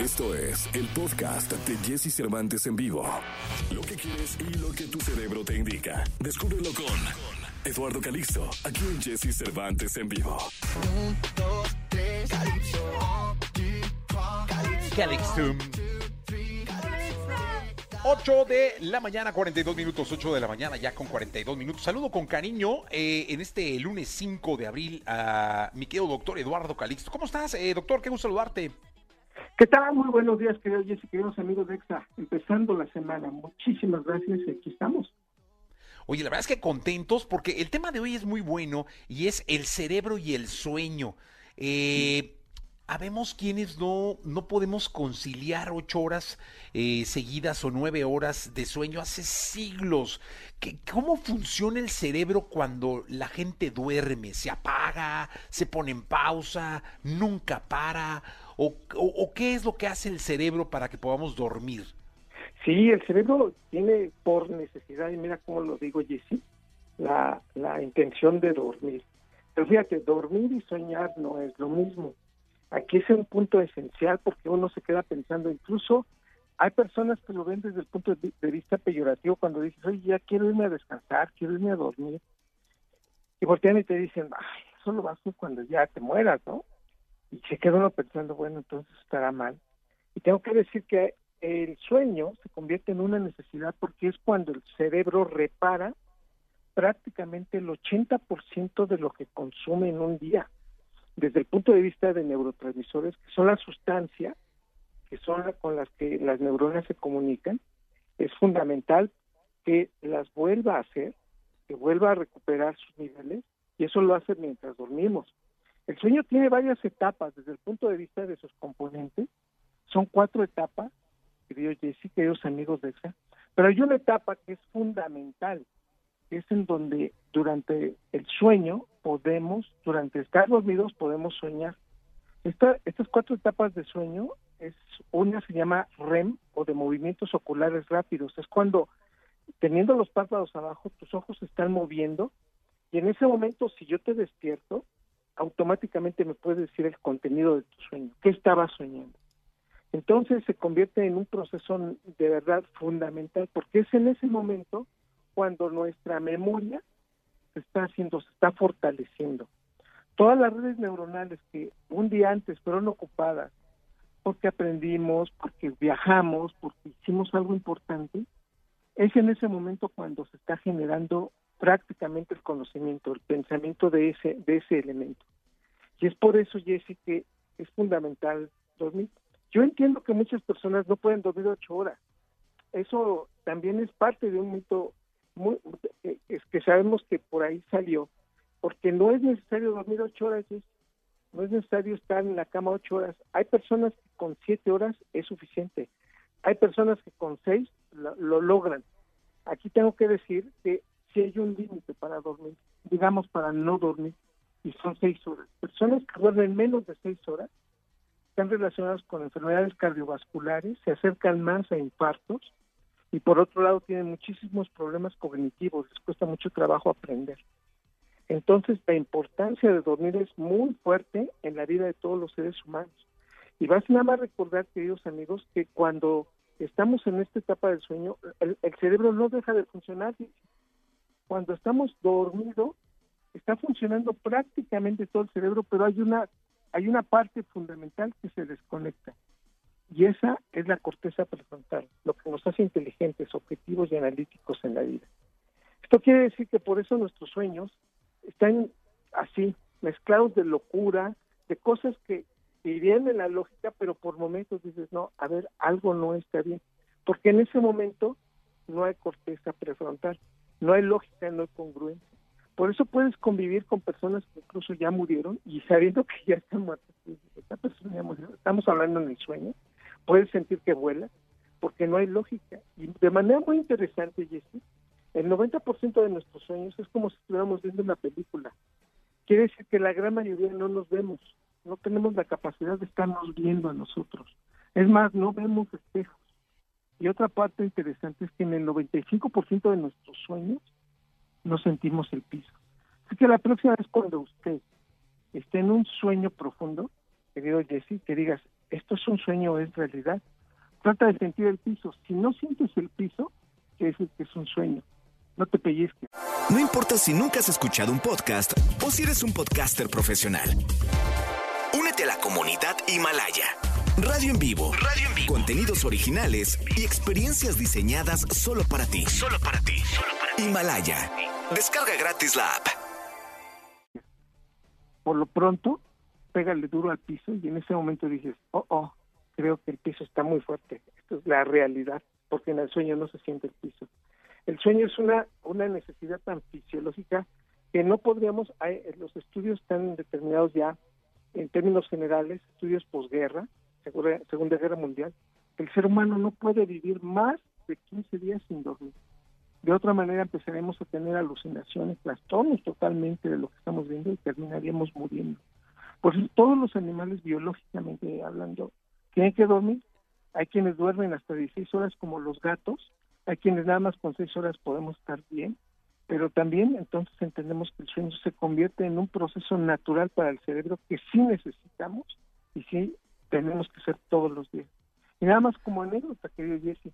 Esto es el podcast de Jesse Cervantes en vivo. Lo que quieres y lo que tu cerebro te indica. Descúbrelo con Eduardo Calixto, aquí en Jesse Cervantes en vivo. Calixtum. 8 de la mañana, 42 minutos, 8 de la mañana, ya con 42 minutos. Saludo con cariño eh, en este lunes 5 de abril a mi querido doctor Eduardo Calixto. ¿Cómo estás, eh, doctor? Qué gusto saludarte. ¿Qué tal? Muy buenos días, queridos Jesse, queridos amigos de EXA. Empezando la semana. Muchísimas gracias aquí estamos. Oye, la verdad es que contentos porque el tema de hoy es muy bueno y es el cerebro y el sueño. Eh, habemos quienes no, no podemos conciliar ocho horas eh, seguidas o nueve horas de sueño hace siglos. ¿Qué, ¿Cómo funciona el cerebro cuando la gente duerme? ¿Se apaga? ¿Se pone en pausa? ¿Nunca para? ¿O, qué es lo que hace el cerebro para que podamos dormir? Sí, el cerebro tiene por necesidad, y mira cómo lo digo, Jesse, la, la intención de dormir. Pero fíjate, dormir y soñar no es lo mismo. Aquí es un punto esencial porque uno se queda pensando, incluso hay personas que lo ven desde el punto de vista peyorativo cuando dices, oye, ya quiero irme a descansar, quiero irme a dormir. Y voltean y te dicen, ay, eso lo vas hacer cuando ya te mueras, ¿no? Y se queda uno pensando, bueno, entonces estará mal. Y tengo que decir que el sueño se convierte en una necesidad porque es cuando el cerebro repara prácticamente el 80% de lo que consume en un día, desde el punto de vista de neurotransmisores, que son las sustancias que son con las que las neuronas se comunican, es fundamental que las vuelva a hacer, que vuelva a recuperar sus niveles, y eso lo hace mientras dormimos. El sueño tiene varias etapas desde el punto de vista de sus componentes, son cuatro etapas, querido Jesse, queridos amigos de EXA, pero hay una etapa que es fundamental, que es en donde durante el sueño podemos, durante estar dormidos podemos soñar. Esta, estas cuatro etapas de sueño, es una se llama REM o de movimientos oculares rápidos, es cuando teniendo los párpados abajo, tus ojos están moviendo y en ese momento si yo te despierto, automáticamente me puedes decir el contenido de tu sueño, qué estabas soñando. Entonces se convierte en un proceso de verdad fundamental porque es en ese momento cuando nuestra memoria se está haciendo, se está fortaleciendo. Todas las redes neuronales que un día antes fueron ocupadas porque aprendimos, porque viajamos, porque hicimos algo importante, es en ese momento cuando se está generando prácticamente el conocimiento, el pensamiento de ese, de ese elemento. Y es por eso, Jesse, que es fundamental dormir. Yo entiendo que muchas personas no pueden dormir ocho horas. Eso también es parte de un mito muy, es que sabemos que por ahí salió, porque no es necesario dormir ocho horas, no es necesario estar en la cama ocho horas. Hay personas que con siete horas es suficiente. Hay personas que con seis lo, lo logran. Aquí tengo que decir que si hay un límite para dormir, digamos para no dormir, y son seis horas. Personas que duermen menos de seis horas están relacionadas con enfermedades cardiovasculares, se acercan más a infartos y por otro lado tienen muchísimos problemas cognitivos, les cuesta mucho trabajo aprender. Entonces la importancia de dormir es muy fuerte en la vida de todos los seres humanos. Y vas nada más recordar, queridos amigos, que cuando estamos en esta etapa del sueño, el, el cerebro no deja de funcionar. Cuando estamos dormidos, está funcionando prácticamente todo el cerebro, pero hay una hay una parte fundamental que se desconecta. Y esa es la corteza prefrontal, lo que nos hace inteligentes, objetivos y analíticos en la vida. Esto quiere decir que por eso nuestros sueños están así, mezclados de locura, de cosas que, irían en la lógica, pero por momentos dices, no, a ver, algo no está bien, porque en ese momento no hay corteza prefrontal, no hay lógica, no hay congruencia. Por eso puedes convivir con personas que incluso ya murieron y sabiendo que ya están muertas. Esta persona ya murió. Estamos hablando en el sueño. Puedes sentir que vuela porque no hay lógica. Y de manera muy interesante, Jesse, el 90% de nuestros sueños es como si estuviéramos viendo una película. Quiere decir que la gran mayoría no nos vemos. No tenemos la capacidad de estarnos viendo a nosotros. Es más, no vemos espejos. Y otra parte interesante es que en el 95% de nuestros sueños no sentimos el piso. Así que la próxima vez cuando usted esté en un sueño profundo, querido Jesse, que digas, esto es un sueño es realidad. Trata de sentir el piso. Si no sientes el piso, es un sueño. No te pellizques. No importa si nunca has escuchado un podcast o si eres un podcaster profesional. Únete a la comunidad Himalaya. Radio en vivo. Radio en vivo. Contenidos originales y experiencias diseñadas solo para ti. Solo para ti. Himalaya. Descarga gratis la app. Por lo pronto, pégale duro al piso y en ese momento dices, oh, oh, creo que el piso está muy fuerte. Esto es la realidad, porque en el sueño no se siente el piso. El sueño es una, una necesidad tan fisiológica que no podríamos, hay, los estudios están determinados ya en términos generales, estudios posguerra, Segunda Guerra Mundial, el ser humano no puede vivir más de 15 días sin dormir. De otra manera empezaremos a tener alucinaciones, trastornos totalmente de lo que estamos viendo y terminaríamos muriendo. Por eso todos los animales biológicamente hablando tienen que dormir. Hay quienes duermen hasta 16 horas como los gatos, hay quienes nada más con 6 horas podemos estar bien, pero también entonces entendemos que el sueño se convierte en un proceso natural para el cerebro que sí necesitamos y sí tenemos que hacer todos los días. Y nada más como anécdota, querido Jesse,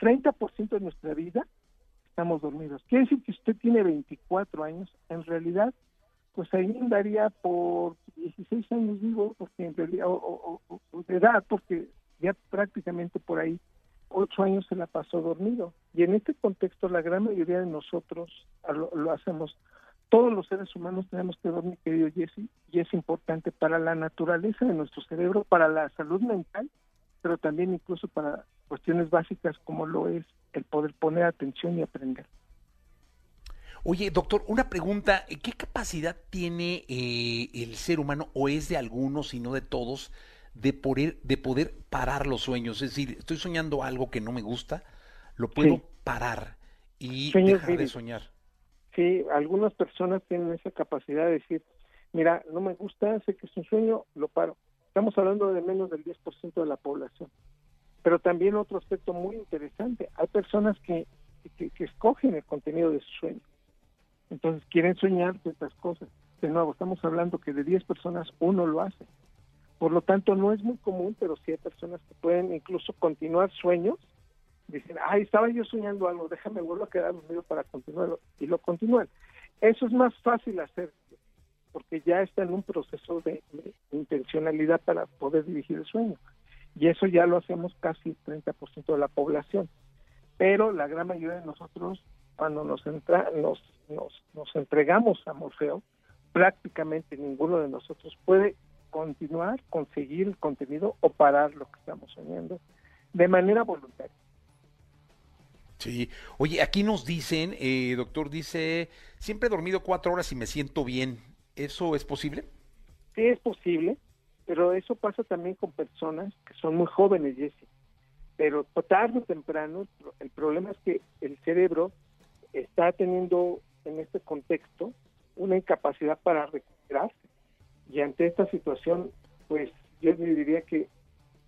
30% de nuestra vida estamos dormidos. Quiere decir que usted tiene 24 años, en realidad, pues ahí andaría por 16 años digo, porque en realidad, o, de edad, porque ya prácticamente por ahí 8 años se la pasó dormido. Y en este contexto, la gran mayoría de nosotros lo, lo hacemos. Todos los seres humanos tenemos que dormir, querido Jesse, y es importante para la naturaleza de nuestro cerebro, para la salud mental, pero también incluso para cuestiones básicas como lo es el poder poner atención y aprender. Oye, doctor, una pregunta, ¿qué capacidad tiene eh, el ser humano, o es de algunos y no de todos, de poder, de poder parar los sueños? Es decir, estoy soñando algo que no me gusta, lo puedo parar y dejar de soñar. Sí, algunas personas tienen esa capacidad de decir, mira, no me gusta, sé que es un sueño, lo paro. Estamos hablando de menos del 10% de la población. Pero también otro aspecto muy interesante, hay personas que, que, escogen el contenido de su sueño. Entonces quieren soñar ciertas cosas. De nuevo, estamos hablando que de 10 personas uno lo hace. Por lo tanto, no es muy común, pero sí hay personas que pueden incluso continuar sueños. Dicen, ay, estaba yo soñando algo, déjame vuelvo a quedar dormido para continuarlo. Y lo continúan. Eso es más fácil hacer, porque ya está en un proceso de intencionalidad para poder dirigir el sueño y eso ya lo hacemos casi el 30% de la población. Pero la gran mayoría de nosotros, cuando nos, entra, nos, nos, nos entregamos a Morfeo, prácticamente ninguno de nosotros puede continuar, conseguir el contenido o parar lo que estamos soñando de manera voluntaria. Sí, oye, aquí nos dicen, eh, doctor, dice, siempre he dormido cuatro horas y me siento bien. ¿Eso es posible? Sí, es posible pero eso pasa también con personas que son muy jóvenes, Jesse. Pero tarde o temprano, el problema es que el cerebro está teniendo en este contexto una incapacidad para recuperarse. Y ante esta situación, pues yo diría que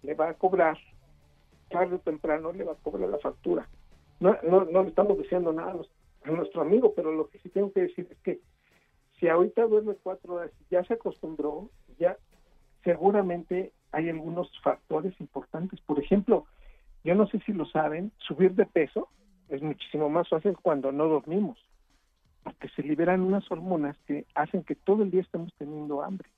le va a cobrar, tarde o temprano le va a cobrar la factura. No, no, no le estamos diciendo nada a nuestro amigo, pero lo que sí tengo que decir es que si ahorita duerme cuatro horas, ya se acostumbró, ya seguramente hay algunos factores importantes. Por ejemplo, yo no sé si lo saben, subir de peso es muchísimo más fácil cuando no dormimos, porque se liberan unas hormonas que hacen que todo el día estemos teniendo hambre.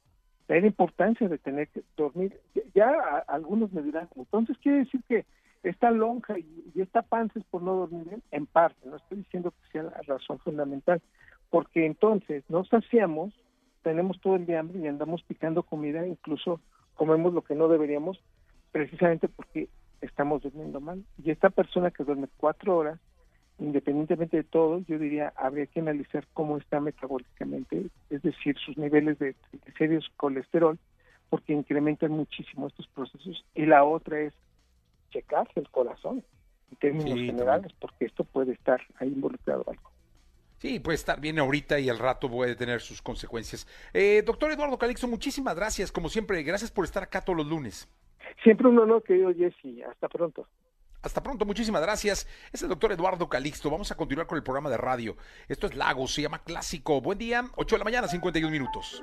La importancia de tener que dormir, ya, algunos me dirán, entonces quiere decir que esta lonja y, esta panza es por no dormir bien, en parte, no estoy diciendo que sea la razón fundamental, porque entonces nos saciamos tenemos todo el día hambre y andamos picando comida, incluso comemos lo que no deberíamos, precisamente porque estamos durmiendo mal. Y esta persona que duerme cuatro horas, independientemente de todo, yo diría, habría que analizar cómo está metabólicamente, es decir, sus niveles de triglicéridos, colesterol, porque incrementan muchísimo estos procesos. Y la otra es checarse el corazón, en términos generales, porque esto puede estar ahí involucrado algo. Sí, puede estar bien ahorita y al rato puede tener sus consecuencias. Eh, doctor Eduardo Calixto, muchísimas gracias, como siempre. Gracias por estar acá todos los lunes. Siempre un honor, querido Jesse. Hasta pronto. Hasta pronto, muchísimas gracias. Es el doctor Eduardo Calixto. Vamos a continuar con el programa de radio. Esto es Lagos, se llama Clásico. Buen día, 8 de la mañana, 51 minutos.